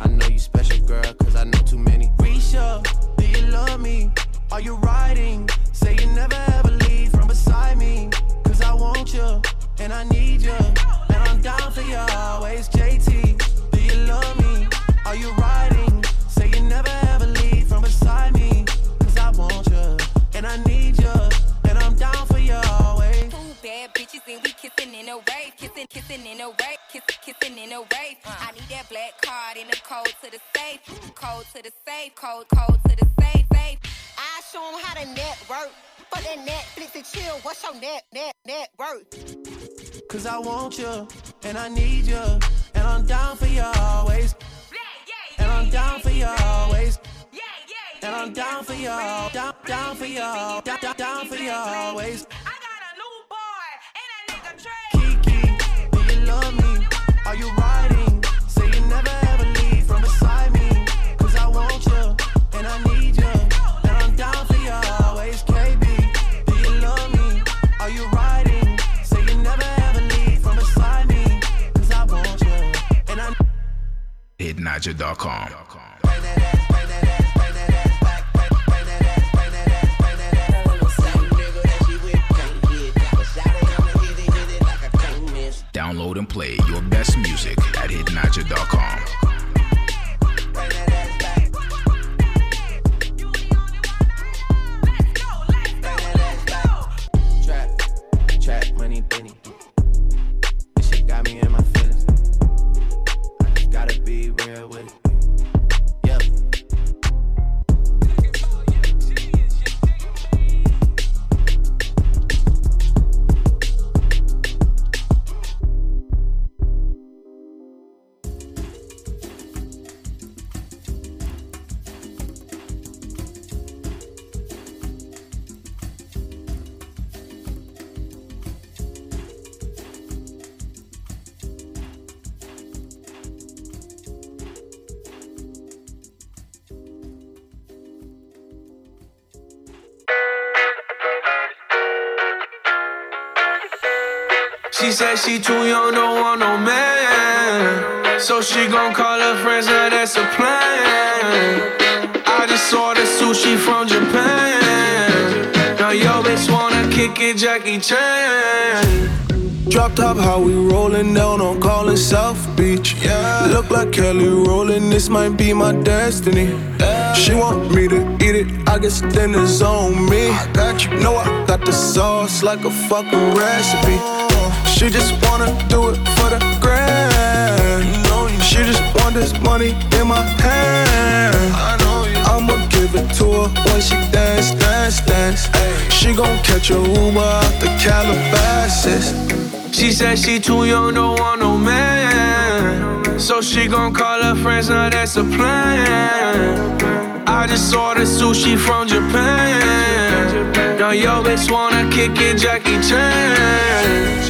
I know you special, girl, cause I know too many. Risha, do you love me? Are you riding? Download and play your best music at hiddenagent.com. She said she too young, don't want no man. So she gon' call her friends, now that's a plan. I just ordered sushi from Japan. Now yo bitch wanna kick it, Jackie Chan. Drop top, how we rollin' down on callin' South Beach. Yeah. Look like Kelly rollin', this might be my destiny. She want me to eat it, I guess then it's on me. I got you, know I got the sauce like a fucking recipe. Oh. She just wanna do it for the grand. She just want this money in my hand. I'ma give it to her when she dance, dance, dance. She gon' catch a Uber out the Calabasas. She said she too young, don't want no man. So she gon' call her friends, now that's a plan. I just ordered sushi from Japan. Now yo bitch wanna kick it, Jackie Chan.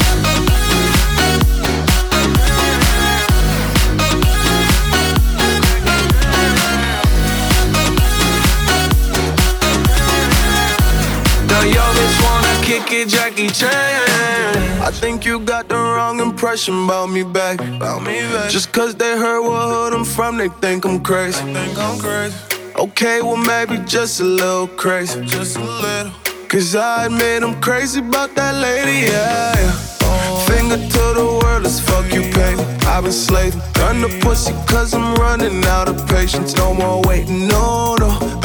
Kick it, Jackie Chan. I think you got the wrong impression about me back. About me back. Just cause they heard what hood I'm from, they think I'm crazy. They think I'm crazy. Okay, well maybe just a little crazy. Just a little. Cause I admit I'm crazy about that lady, yeah. yeah. Finger to the world, let's fuck you, pay. I've been slaving, done the pussy cause I'm running out of patience. No more waiting, no, no.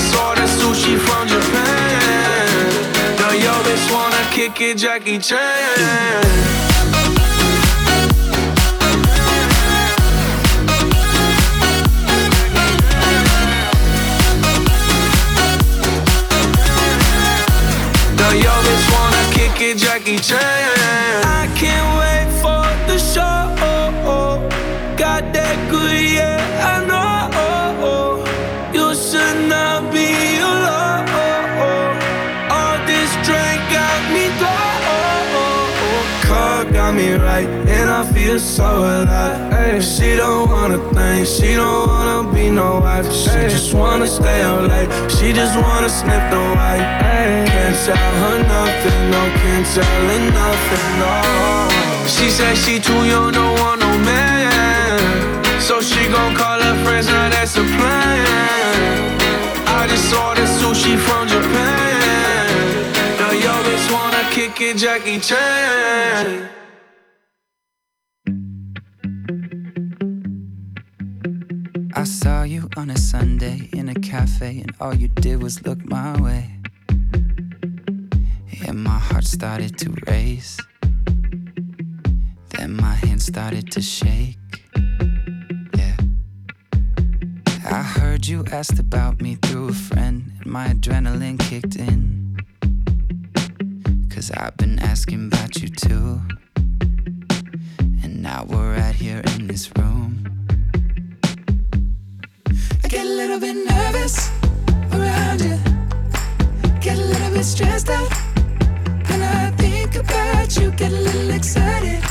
Just ordered sushi from Japan. Now yo bitch wanna kick it, Jackie Chan. Now yo bitch wanna kick it, Jackie Chan. So alive. Ay, she don't wanna think, she don't wanna be no wife. She just wanna stay out late, she just wanna sniff the white. Ay, can't tell her nothing, no, can't tell her nothing, no. She said she too young, don't want no man. So she gon' call her friends, now that's a plan. I just ordered sushi from Japan. Now yo bitch wanna kick it, Jackie Chan. I saw you on a Sunday in a cafe, and all you did was look my way. And my heart started to race. Then my hands started to shake. Yeah. I heard you asked about me through a friend, and my adrenaline kicked in. Cause I've been asking about you too. And now we're right here in this room. Little bit nervous around you. Get a little bit stressed out. When I think about you, get a little excited.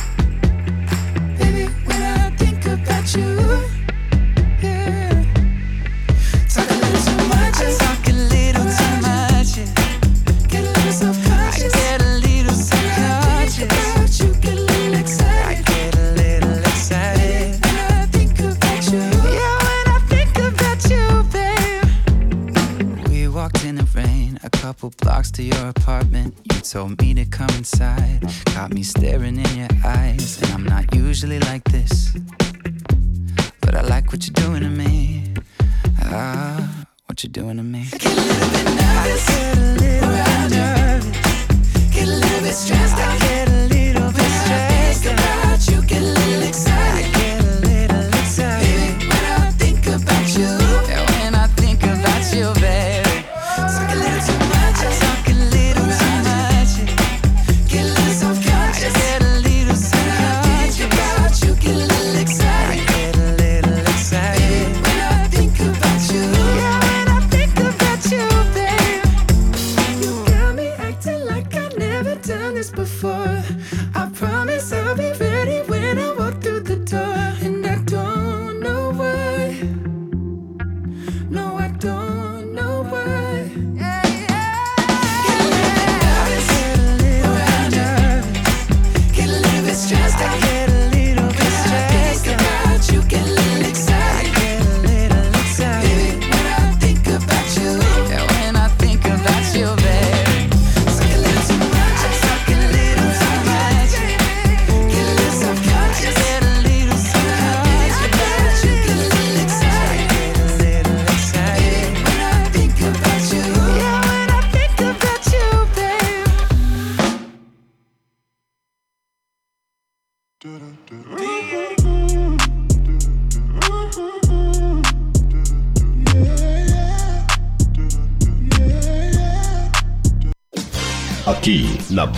Baby, when I think about you, to your apartment. You told me to come inside, caught me staring in your eyes, and I'm not usually like this, but I like what you're doing to me. Ah, what you're doing to me. I get a little bit nervous, I get a little bit nervous, get a little bit stressed out,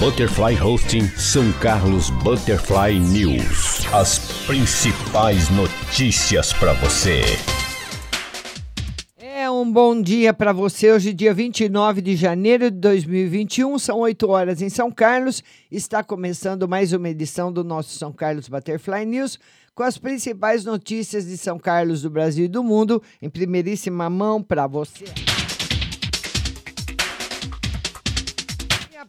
Butterfly Hosting São Carlos Butterfly News. As principais notícias para você. É um bom dia para você. Hoje, dia 29 de janeiro de 2021, são 8 horas em São Carlos. Está começando mais uma edição do nosso São Carlos Butterfly News com as principais notícias de São Carlos, do Brasil e do mundo, em primeiríssima mão para você.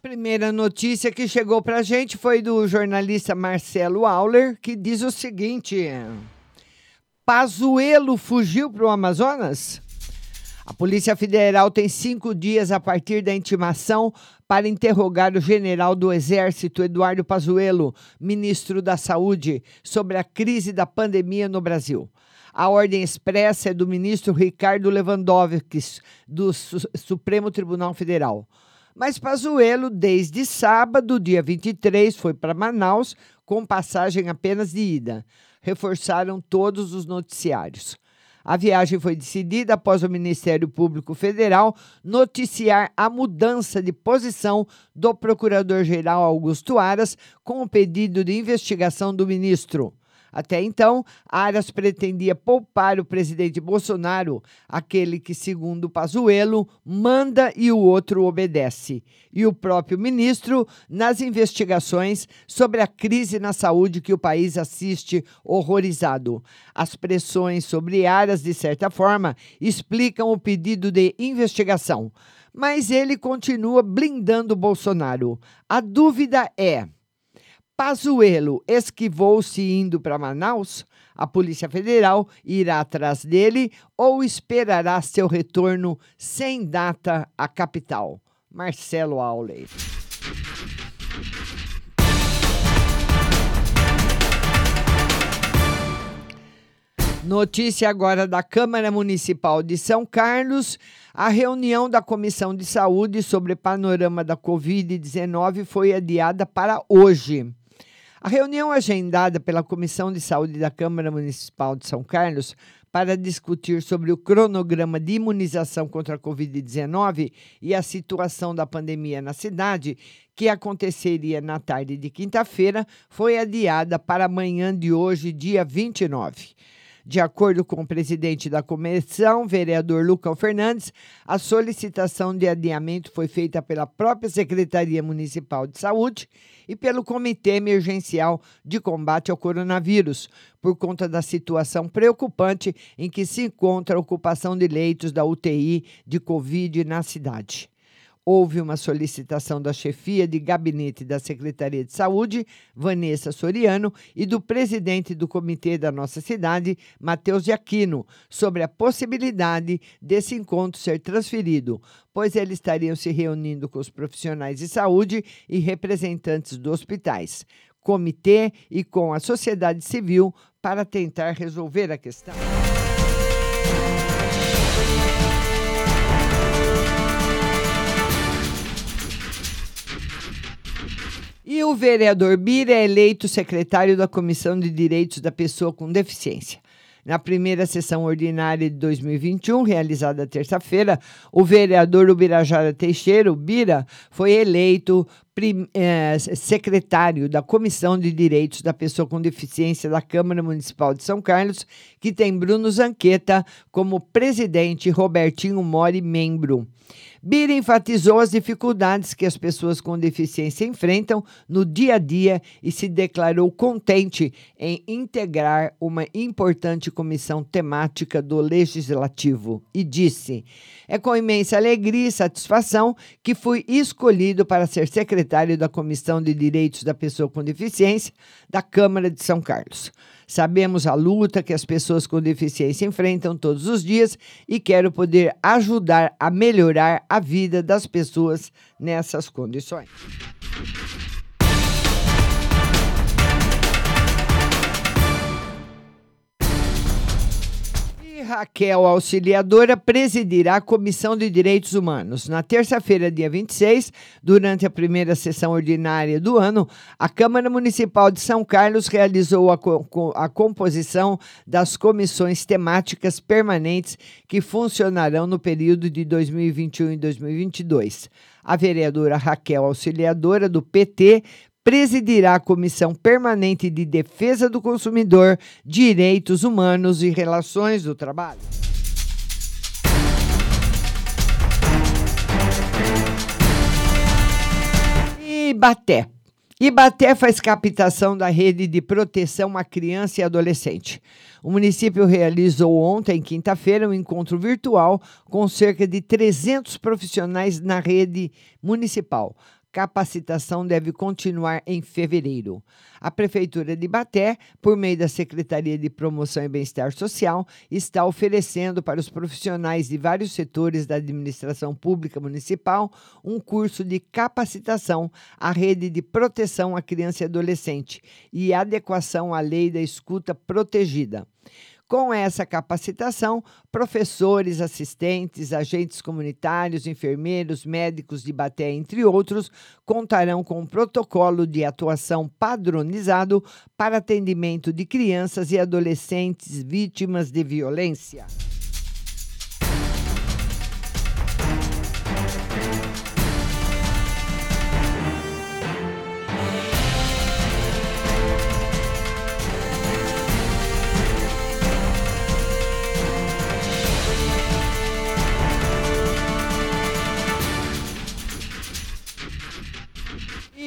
Primeira notícia que chegou para a gente foi do jornalista Marcelo Auler, que diz o seguinte: Pazuelo fugiu para o Amazonas? A Polícia Federal tem cinco dias a partir da intimação para interrogar o general do Exército, Eduardo Pazuello, ministro da Saúde, sobre a crise da pandemia no Brasil. A ordem expressa é do ministro Ricardo Lewandowski, do Supremo Tribunal Federal. Mas Pazuello, desde sábado, dia 23, foi para Manaus com passagem apenas de ida. Reforçaram todos os noticiários. A viagem foi decidida após o Ministério Público Federal noticiar a mudança de posição do Procurador-Geral Augusto Aras com o pedido de investigação do ministro. Até então, Aras pretendia poupar o presidente Bolsonaro, aquele que, segundo Pazuello, manda e o outro obedece, e o próprio ministro nas investigações sobre a crise na saúde que o país assiste horrorizado. As pressões sobre Aras, de certa forma, explicam o pedido de investigação. Mas ele continua blindando Bolsonaro. A dúvida é Pazuello esquivou-se indo para Manaus? A Polícia Federal irá atrás dele ou esperará seu retorno sem data à capital? Marcelo Auley. Notícia agora da Câmara Municipal de São Carlos. A reunião da Comissão de Saúde sobre panorama da Covid-19 foi adiada para hoje. A reunião agendada pela Comissão de Saúde da Câmara Municipal de São Carlos para discutir sobre o cronograma de imunização contra a Covid-19 e a situação da pandemia na cidade, que aconteceria na tarde de quinta-feira, foi adiada para amanhã de hoje, dia 29. De acordo com o presidente da comissão, vereador Lucão Fernandes, a solicitação de adiamento foi feita pela própria Secretaria Municipal de Saúde e pelo Comitê Emergencial de Combate ao Coronavírus, por conta da situação preocupante em que se encontra a ocupação de leitos da UTI de Covid na cidade houve uma solicitação da chefia de gabinete da Secretaria de Saúde, Vanessa Soriano, e do presidente do comitê da nossa cidade, Matheus de Aquino, sobre a possibilidade desse encontro ser transferido, pois eles estariam se reunindo com os profissionais de saúde e representantes dos hospitais, comitê e com a sociedade civil para tentar resolver a questão. E o vereador Bira é eleito secretário da Comissão de Direitos da Pessoa com Deficiência. Na primeira sessão ordinária de 2021, realizada terça-feira, o vereador Ubirajara Teixeira, Bira, foi eleito eh, secretário da Comissão de Direitos da Pessoa com Deficiência da Câmara Municipal de São Carlos, que tem Bruno Zanqueta como presidente e Robertinho Mori membro. Bira enfatizou as dificuldades que as pessoas com deficiência enfrentam no dia a dia e se declarou contente em integrar uma importante comissão temática do Legislativo e disse: É com imensa alegria e satisfação que fui escolhido para ser secretário da Comissão de Direitos da Pessoa com Deficiência da Câmara de São Carlos. Sabemos a luta que as pessoas com deficiência enfrentam todos os dias e quero poder ajudar a melhorar a vida das pessoas nessas condições. Raquel Auxiliadora presidirá a Comissão de Direitos Humanos. Na terça-feira, dia 26, durante a primeira sessão ordinária do ano, a Câmara Municipal de São Carlos realizou a, co a composição das comissões temáticas permanentes que funcionarão no período de 2021 e 2022. A vereadora Raquel Auxiliadora, do PT, presidirá a Comissão Permanente de Defesa do Consumidor, Direitos Humanos e Relações do Trabalho. Ibaté. Ibaté faz captação da rede de proteção à criança e adolescente. O município realizou ontem, quinta-feira, um encontro virtual com cerca de 300 profissionais na rede municipal. Capacitação deve continuar em fevereiro. A Prefeitura de Baté, por meio da Secretaria de Promoção e Bem-Estar Social, está oferecendo para os profissionais de vários setores da administração pública municipal um curso de capacitação à rede de proteção à criança e adolescente e adequação à lei da escuta protegida. Com essa capacitação, professores, assistentes, agentes comunitários, enfermeiros, médicos de Baté, entre outros, contarão com um protocolo de atuação padronizado para atendimento de crianças e adolescentes vítimas de violência.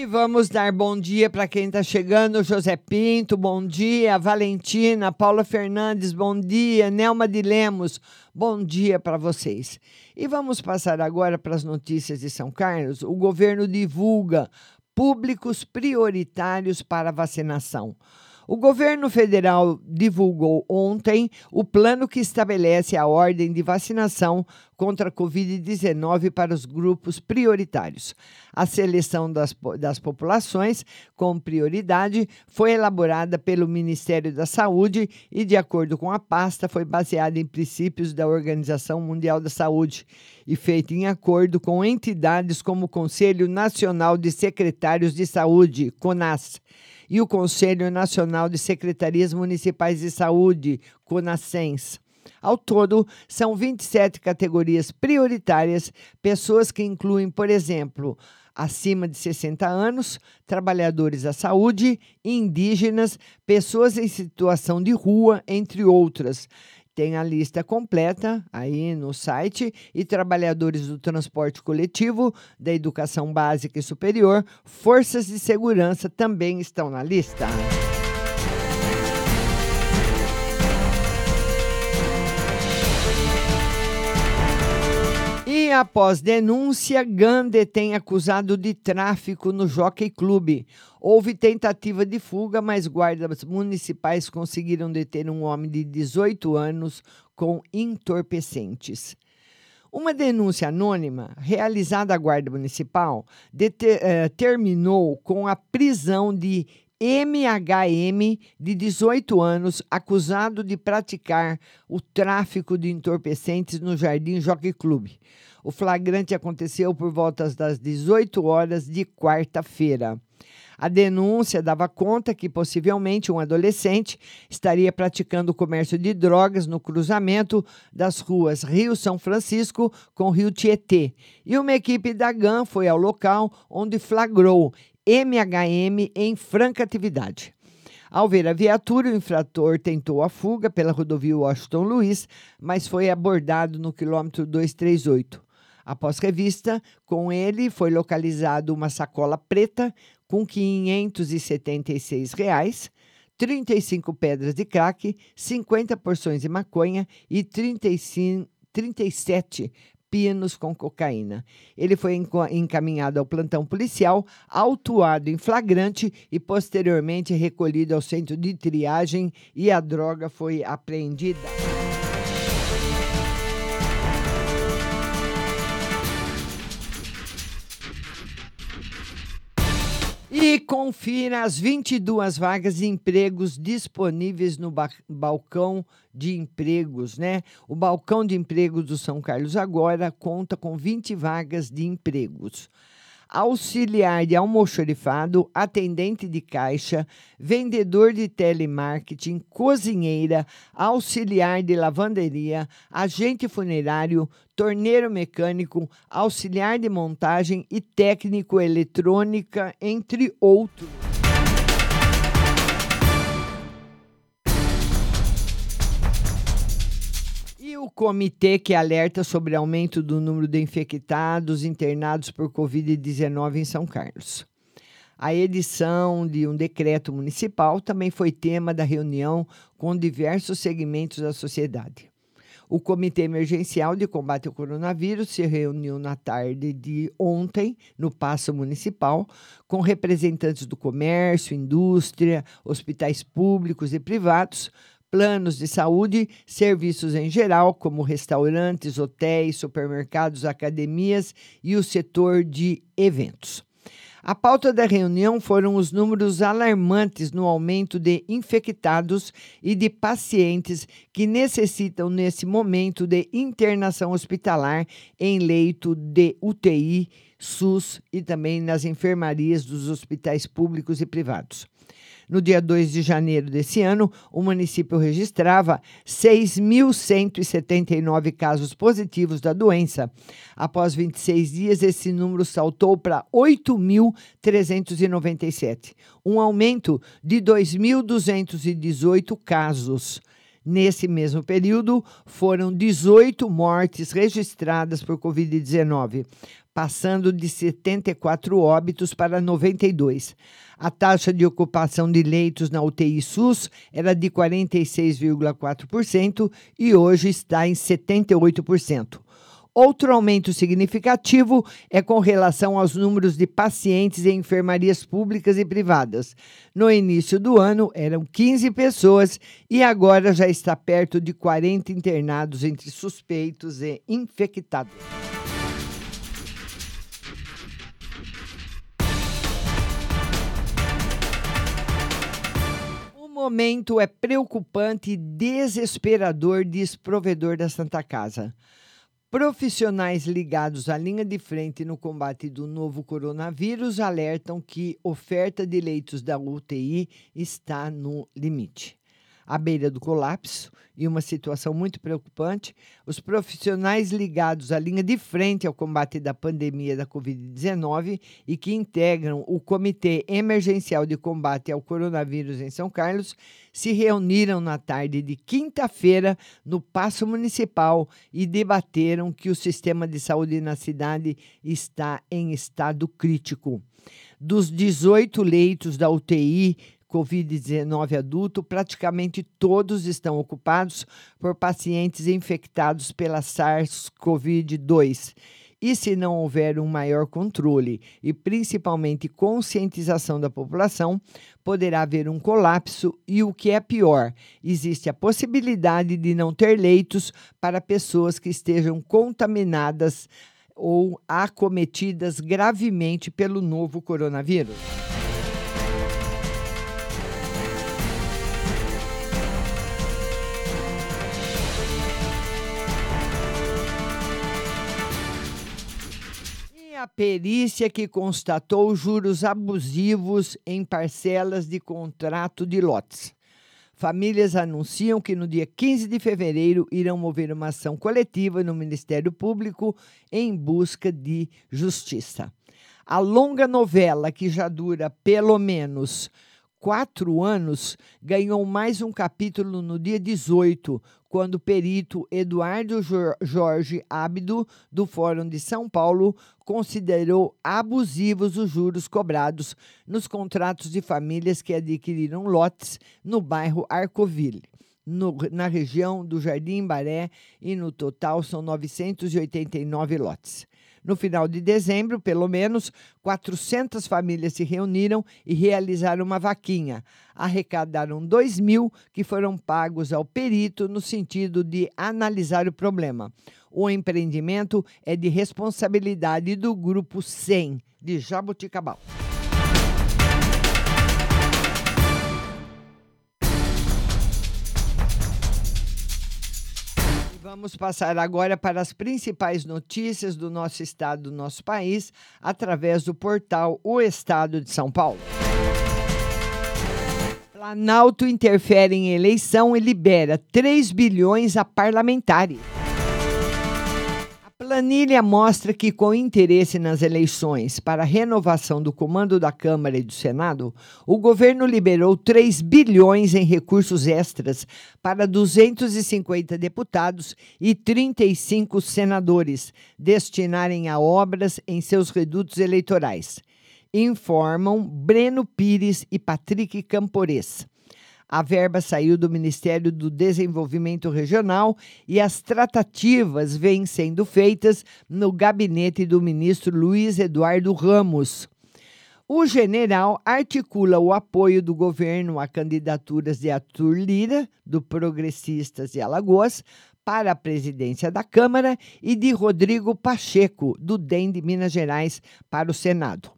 E vamos dar bom dia para quem está chegando: José Pinto, bom dia. Valentina, Paula Fernandes, bom dia. Nelma de Lemos, bom dia para vocês. E vamos passar agora para as notícias de São Carlos. O governo divulga públicos prioritários para vacinação. O governo federal divulgou ontem o plano que estabelece a ordem de vacinação contra a Covid-19 para os grupos prioritários. A seleção das, das populações com prioridade foi elaborada pelo Ministério da Saúde e, de acordo com a pasta, foi baseada em princípios da Organização Mundial da Saúde e feita em acordo com entidades como o Conselho Nacional de Secretários de Saúde, CONAS e o Conselho Nacional de Secretarias Municipais de Saúde, CONASENS. Ao todo, são 27 categorias prioritárias, pessoas que incluem, por exemplo, acima de 60 anos, trabalhadores da saúde, indígenas, pessoas em situação de rua, entre outras. Tem a lista completa aí no site e trabalhadores do transporte coletivo, da educação básica e superior, forças de segurança também estão na lista. Após denúncia, Gande tem acusado de tráfico no Jockey Club. Houve tentativa de fuga, mas guardas municipais conseguiram deter um homem de 18 anos com entorpecentes. Uma denúncia anônima realizada à Guarda Municipal eh, terminou com a prisão de MHM, de 18 anos, acusado de praticar o tráfico de entorpecentes no Jardim Jockey Club. O flagrante aconteceu por volta das 18 horas de quarta-feira. A denúncia dava conta que possivelmente um adolescente estaria praticando o comércio de drogas no cruzamento das ruas Rio São Francisco com Rio Tietê. E uma equipe da GAN foi ao local onde flagrou MHM em franca atividade. Ao ver a viatura, o infrator tentou a fuga pela rodovia Washington Luiz, mas foi abordado no quilômetro 238. Após revista, com ele foi localizado uma sacola preta com 576 reais, 35 pedras de crack, 50 porções de maconha e 35, 37 pinos com cocaína. Ele foi encaminhado ao plantão policial, autuado em flagrante e posteriormente recolhido ao centro de triagem e a droga foi apreendida. E confira as 22 vagas de empregos disponíveis no ba balcão de empregos, né? O balcão de empregos do São Carlos agora conta com 20 vagas de empregos auxiliar de almoxorifado, atendente de caixa, vendedor de telemarketing, cozinheira, auxiliar de lavanderia, agente funerário, torneiro mecânico, auxiliar de montagem e técnico eletrônica, entre outros. O comitê que alerta sobre aumento do número de infectados internados por Covid-19 em São Carlos. A edição de um decreto municipal também foi tema da reunião com diversos segmentos da sociedade. O Comitê Emergencial de Combate ao Coronavírus se reuniu na tarde de ontem, no Paço Municipal, com representantes do comércio, indústria, hospitais públicos e privados, planos de saúde, serviços em geral, como restaurantes, hotéis, supermercados, academias e o setor de eventos. A pauta da reunião foram os números alarmantes no aumento de infectados e de pacientes que necessitam, nesse momento, de internação hospitalar em leito de UTI, SUS e também nas enfermarias dos hospitais públicos e privados. No dia 2 de janeiro desse ano, o município registrava 6.179 casos positivos da doença. Após 26 dias, esse número saltou para 8.397, um aumento de 2.218 casos. Nesse mesmo período, foram 18 mortes registradas por Covid-19, passando de 74 óbitos para 92. A taxa de ocupação de leitos na UTI SUS era de 46,4% e hoje está em 78%. Outro aumento significativo é com relação aos números de pacientes em enfermarias públicas e privadas. No início do ano, eram 15 pessoas e agora já está perto de 40 internados entre suspeitos e infectados. Momento é preocupante e desesperador, diz provedor da Santa Casa. Profissionais ligados à linha de frente no combate do novo coronavírus alertam que oferta de leitos da UTI está no limite à beira do colapso e uma situação muito preocupante. Os profissionais ligados à linha de frente ao combate da pandemia da Covid-19 e que integram o Comitê Emergencial de Combate ao Coronavírus em São Carlos se reuniram na tarde de quinta-feira no Paço Municipal e debateram que o sistema de saúde na cidade está em estado crítico. Dos 18 leitos da UTI Covid-19 adulto, praticamente todos estão ocupados por pacientes infectados pela SARS-CoV-2. E se não houver um maior controle e principalmente conscientização da população, poderá haver um colapso e o que é pior, existe a possibilidade de não ter leitos para pessoas que estejam contaminadas ou acometidas gravemente pelo novo coronavírus. A perícia que constatou juros abusivos em parcelas de contrato de lotes. Famílias anunciam que no dia 15 de fevereiro irão mover uma ação coletiva no Ministério Público em busca de justiça. A longa novela, que já dura pelo menos quatro anos, ganhou mais um capítulo no dia 18, quando o perito Eduardo Jorge Ábido, do Fórum de São Paulo, considerou abusivos os juros cobrados nos contratos de famílias que adquiriram lotes no bairro Arcoville. No, na região do Jardim Baré e no total são 989 lotes. No final de dezembro, pelo menos 400 famílias se reuniram e realizaram uma vaquinha. Arrecadaram 2 mil que foram pagos ao perito no sentido de analisar o problema. O empreendimento é de responsabilidade do Grupo 100 de Jaboticabal. Vamos passar agora para as principais notícias do nosso estado, do nosso país, através do portal O Estado de São Paulo. Planalto interfere em eleição e libera 3 bilhões a parlamentares. Planilha mostra que, com interesse nas eleições para a renovação do comando da Câmara e do Senado, o governo liberou 3 bilhões em recursos extras para 250 deputados e 35 senadores destinarem a obras em seus redutos eleitorais. informam Breno Pires e Patrick Campores. A verba saiu do Ministério do Desenvolvimento Regional e as tratativas vêm sendo feitas no gabinete do ministro Luiz Eduardo Ramos. O general articula o apoio do governo a candidaturas de Arthur Lira, do Progressistas de Alagoas, para a presidência da Câmara e de Rodrigo Pacheco, do DEM de Minas Gerais, para o Senado.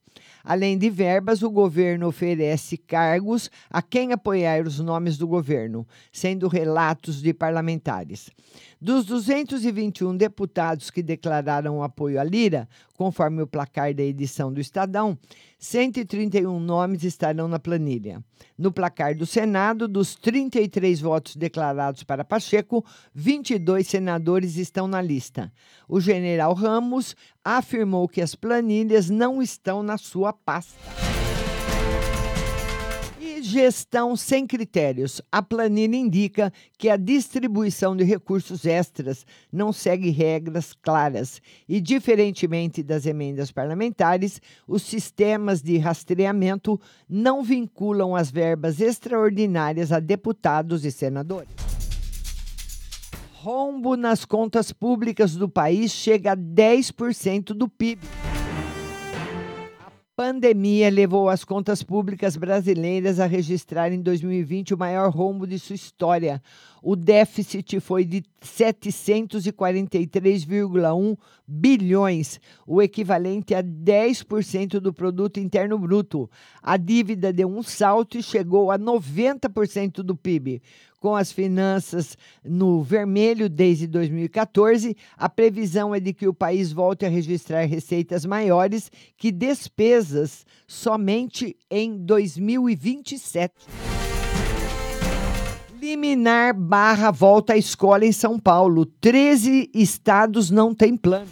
Além de verbas, o governo oferece cargos a quem apoiar os nomes do governo, sendo relatos de parlamentares. Dos 221 deputados que declararam apoio à Lira, conforme o placar da edição do Estadão, 131 nomes estarão na planilha. No placar do Senado, dos 33 votos declarados para Pacheco, 22 senadores estão na lista. O general Ramos afirmou que as planilhas não estão na sua pasta. Gestão sem critérios. A planilha indica que a distribuição de recursos extras não segue regras claras e, diferentemente das emendas parlamentares, os sistemas de rastreamento não vinculam as verbas extraordinárias a deputados e senadores. Rombo nas contas públicas do país chega a 10% do PIB pandemia levou as contas públicas brasileiras a registrar em 2020 o maior rombo de sua história. O déficit foi de 743,1 bilhões, o equivalente a 10% do produto interno bruto. A dívida deu um salto e chegou a 90% do PIB com as finanças no vermelho desde 2014, a previsão é de que o país volte a registrar receitas maiores que despesas somente em 2027. Liminar barra volta à escola em São Paulo. 13 estados não têm plano.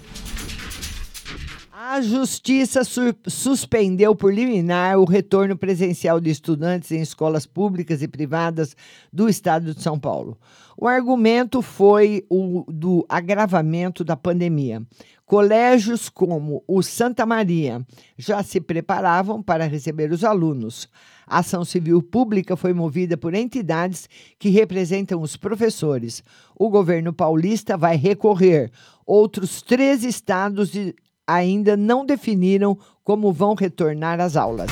A Justiça suspendeu por liminar o retorno presencial de estudantes em escolas públicas e privadas do estado de São Paulo. O argumento foi o do agravamento da pandemia. Colégios como o Santa Maria já se preparavam para receber os alunos. A ação civil pública foi movida por entidades que representam os professores. O governo paulista vai recorrer. Outros três estados ainda não definiram como vão retornar às aulas.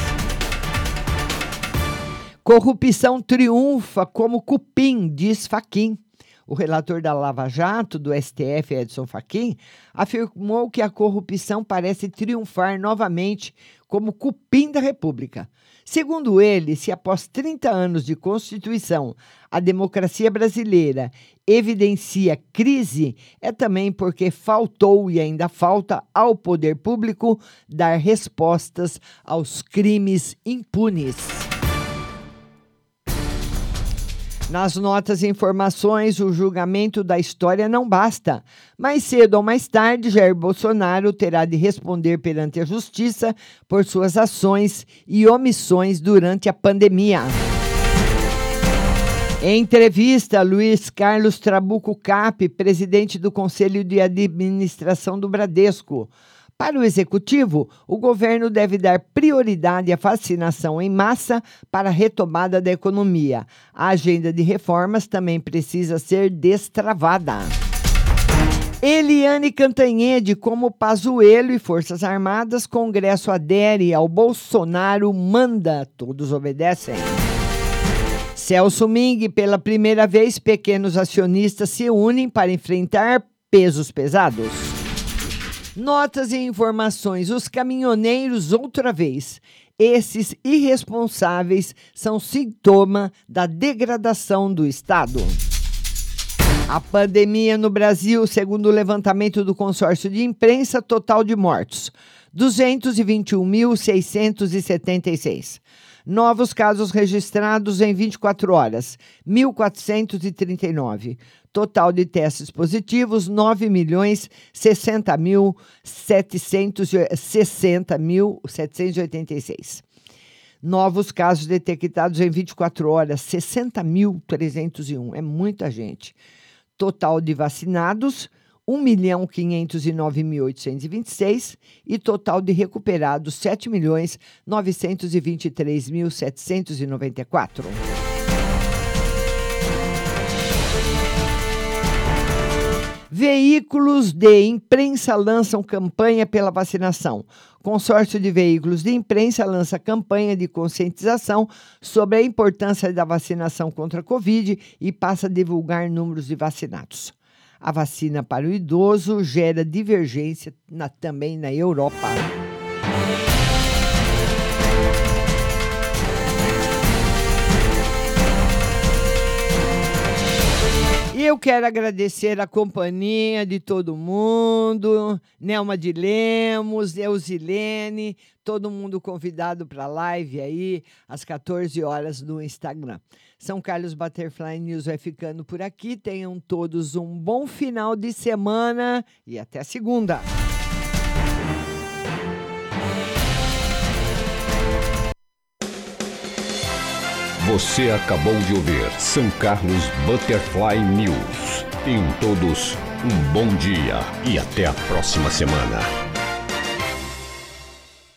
Corrupção triunfa como cupim, diz Faquim. O relator da Lava Jato, do STF, Edson Fachin, afirmou que a corrupção parece triunfar novamente como cupim da República. Segundo ele, se após 30 anos de Constituição a democracia brasileira evidencia crise, é também porque faltou e ainda falta ao poder público dar respostas aos crimes impunes. Nas notas e informações, o julgamento da história não basta. Mais cedo ou mais tarde, Jair Bolsonaro terá de responder perante a justiça por suas ações e omissões durante a pandemia. Em entrevista, Luiz Carlos Trabuco Cap, presidente do Conselho de Administração do Bradesco, para o executivo, o governo deve dar prioridade à vacinação em massa para a retomada da economia. A agenda de reformas também precisa ser destravada. Eliane Cantanhede, como Pazuello e Forças Armadas, Congresso adere ao Bolsonaro, manda, todos obedecem. Celso Ming, pela primeira vez, pequenos acionistas se unem para enfrentar pesos pesados. Notas e informações. Os caminhoneiros, outra vez. Esses irresponsáveis são sintoma da degradação do Estado. A pandemia no Brasil, segundo o levantamento do consórcio de imprensa, total de mortos: 221.676. Novos casos registrados em 24 horas: 1.439. Total de testes positivos, 9 milhões 60 mil 760 mil 786. Novos casos detectados em 24 horas, 60.301. É muita gente. Total de vacinados, 1.509.826 e total de recuperados 7.923.794. Veículos de imprensa lançam campanha pela vacinação. Consórcio de Veículos de Imprensa lança campanha de conscientização sobre a importância da vacinação contra a Covid e passa a divulgar números de vacinados. A vacina para o idoso gera divergência na- também na Europa. Eu quero agradecer a companhia de todo mundo, Nelma de Lemos, Eusilene, todo mundo convidado para a live aí, às 14 horas no Instagram. São Carlos Butterfly News vai ficando por aqui. Tenham todos um bom final de semana e até segunda. Você acabou de ouvir São Carlos Butterfly News. Tenham todos um bom dia e até a próxima semana.